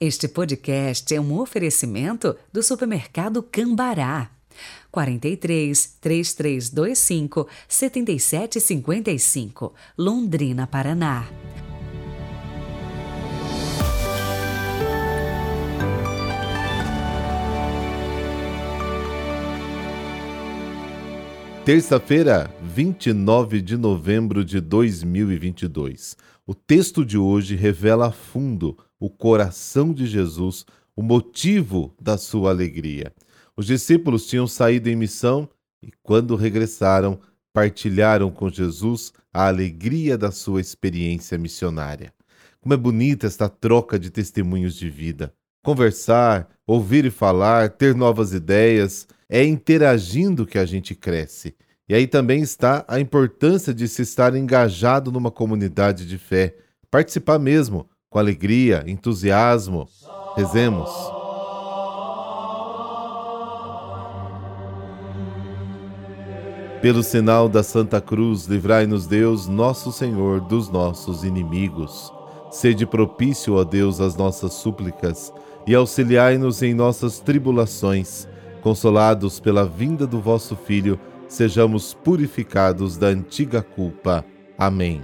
Este podcast é um oferecimento do supermercado Cambará. 43 3325 7755, Londrina, Paraná. Terça-feira, 29 de novembro de 2022. O texto de hoje revela a fundo o coração de Jesus, o motivo da sua alegria. Os discípulos tinham saído em missão e, quando regressaram, partilharam com Jesus a alegria da sua experiência missionária. Como é bonita esta troca de testemunhos de vida. Conversar, ouvir e falar, ter novas ideias, é interagindo que a gente cresce. E aí também está a importância de se estar engajado numa comunidade de fé, participar mesmo, com alegria, entusiasmo. Rezemos. Pelo sinal da Santa Cruz, livrai-nos Deus, nosso Senhor, dos nossos inimigos. Sede propício, a Deus, às nossas súplicas e auxiliai-nos em nossas tribulações consolados pela vinda do vosso Filho, sejamos purificados da antiga culpa. Amém.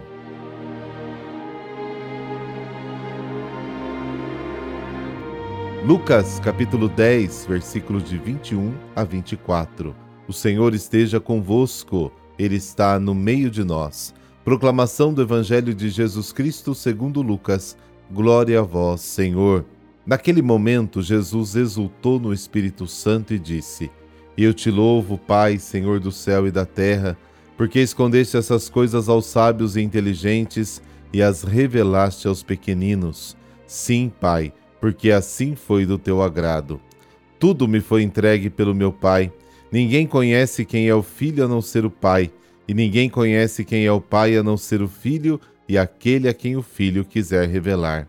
Lucas capítulo 10, versículos de 21 a 24. O Senhor esteja convosco, Ele está no meio de nós. Proclamação do Evangelho de Jesus Cristo segundo Lucas. Glória a vós, Senhor. Naquele momento, Jesus exultou no Espírito Santo e disse: Eu te louvo, Pai, Senhor do céu e da terra, porque escondeste essas coisas aos sábios e inteligentes e as revelaste aos pequeninos. Sim, Pai, porque assim foi do teu agrado. Tudo me foi entregue pelo meu Pai. Ninguém conhece quem é o Filho a não ser o Pai, e ninguém conhece quem é o Pai a não ser o Filho e aquele a quem o Filho quiser revelar.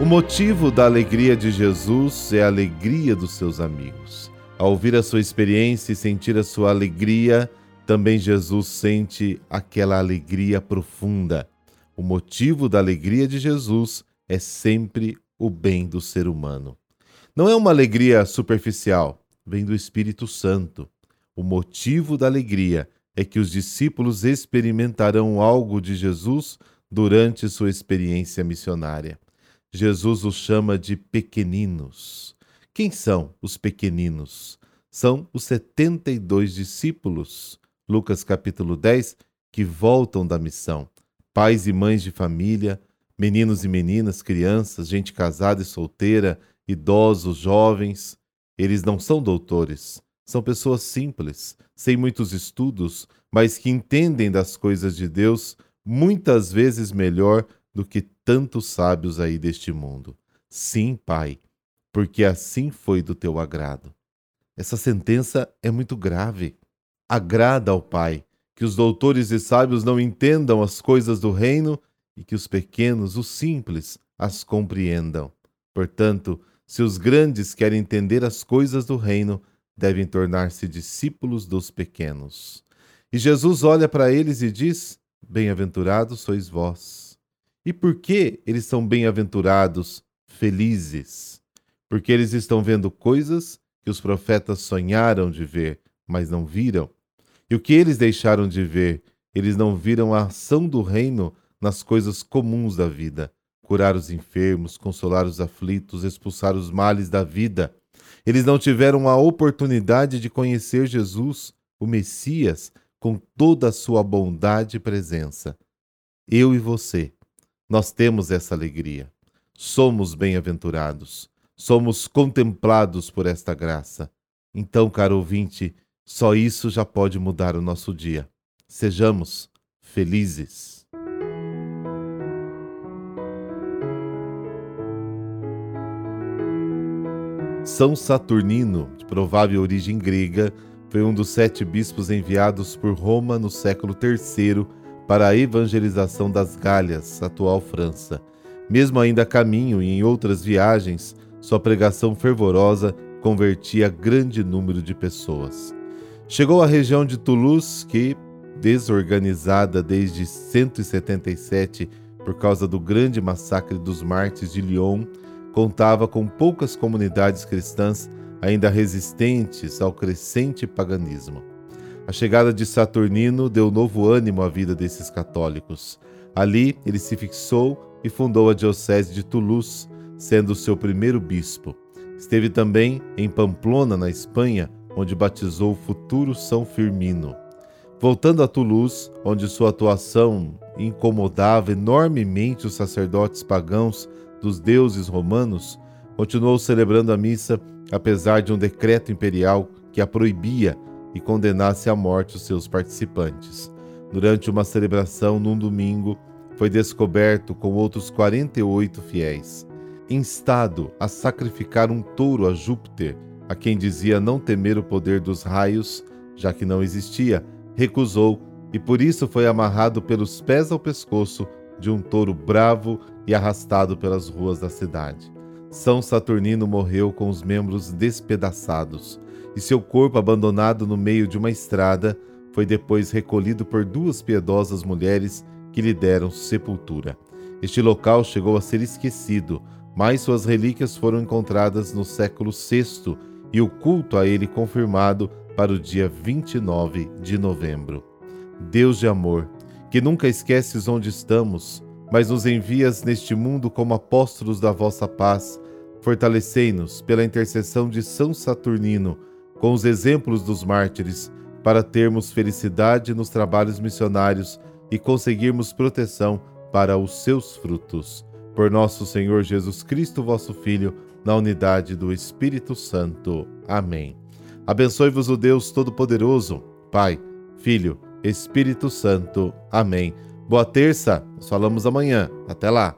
O motivo da alegria de Jesus é a alegria dos seus amigos. Ao ouvir a sua experiência e sentir a sua alegria, também Jesus sente aquela alegria profunda. O motivo da alegria de Jesus é sempre o bem do ser humano. Não é uma alegria superficial, vem do Espírito Santo. O motivo da alegria é que os discípulos experimentarão algo de Jesus durante sua experiência missionária. Jesus os chama de pequeninos. Quem são os pequeninos? São os 72 discípulos, Lucas capítulo 10, que voltam da missão. Pais e mães de família, meninos e meninas, crianças, gente casada e solteira, idosos, jovens. Eles não são doutores, são pessoas simples, sem muitos estudos, mas que entendem das coisas de Deus muitas vezes melhor do que tantos sábios aí deste mundo. Sim, Pai, porque assim foi do teu agrado. Essa sentença é muito grave. Agrada ao Pai que os doutores e sábios não entendam as coisas do reino e que os pequenos, os simples, as compreendam. Portanto, se os grandes querem entender as coisas do reino, devem tornar-se discípulos dos pequenos. E Jesus olha para eles e diz: Bem-aventurados sois vós e por que eles são bem-aventurados, felizes? Porque eles estão vendo coisas que os profetas sonharam de ver, mas não viram. E o que eles deixaram de ver? Eles não viram a ação do reino nas coisas comuns da vida curar os enfermos, consolar os aflitos, expulsar os males da vida. Eles não tiveram a oportunidade de conhecer Jesus, o Messias, com toda a sua bondade e presença. Eu e você nós temos essa alegria. Somos bem-aventurados, somos contemplados por esta graça. Então, caro ouvinte, só isso já pode mudar o nosso dia. Sejamos felizes. São Saturnino, de provável origem grega, foi um dos sete bispos enviados por Roma no século III para a evangelização das Galhas, atual França. Mesmo ainda a caminho e em outras viagens, sua pregação fervorosa convertia grande número de pessoas. Chegou à região de Toulouse, que, desorganizada desde 177 por causa do grande massacre dos mártires de Lyon, contava com poucas comunidades cristãs ainda resistentes ao crescente paganismo. A chegada de Saturnino deu novo ânimo à vida desses católicos. Ali ele se fixou e fundou a Diocese de Toulouse, sendo seu primeiro bispo. Esteve também em Pamplona, na Espanha, onde batizou o futuro São Firmino. Voltando a Toulouse, onde sua atuação incomodava enormemente os sacerdotes pagãos dos deuses romanos, continuou celebrando a missa apesar de um decreto imperial que a proibia e condenasse à morte os seus participantes. Durante uma celebração num domingo, foi descoberto com outros 48 fiéis, instado a sacrificar um touro a Júpiter, a quem dizia não temer o poder dos raios, já que não existia, recusou e por isso foi amarrado pelos pés ao pescoço de um touro bravo e arrastado pelas ruas da cidade. São Saturnino morreu com os membros despedaçados, e seu corpo, abandonado no meio de uma estrada, foi depois recolhido por duas piedosas mulheres que lhe deram sepultura. Este local chegou a ser esquecido, mas suas relíquias foram encontradas no século VI e o culto a ele confirmado para o dia 29 de novembro. Deus de amor, que nunca esqueces onde estamos, mas nos envias neste mundo como apóstolos da vossa paz, fortalecei-nos pela intercessão de São Saturnino, com os exemplos dos mártires, para termos felicidade nos trabalhos missionários e conseguirmos proteção para os seus frutos. Por nosso Senhor Jesus Cristo, vosso Filho, na unidade do Espírito Santo. Amém. Abençoe-vos o Deus Todo-Poderoso, Pai, Filho, Espírito Santo. Amém. Boa terça, nos falamos amanhã. Até lá.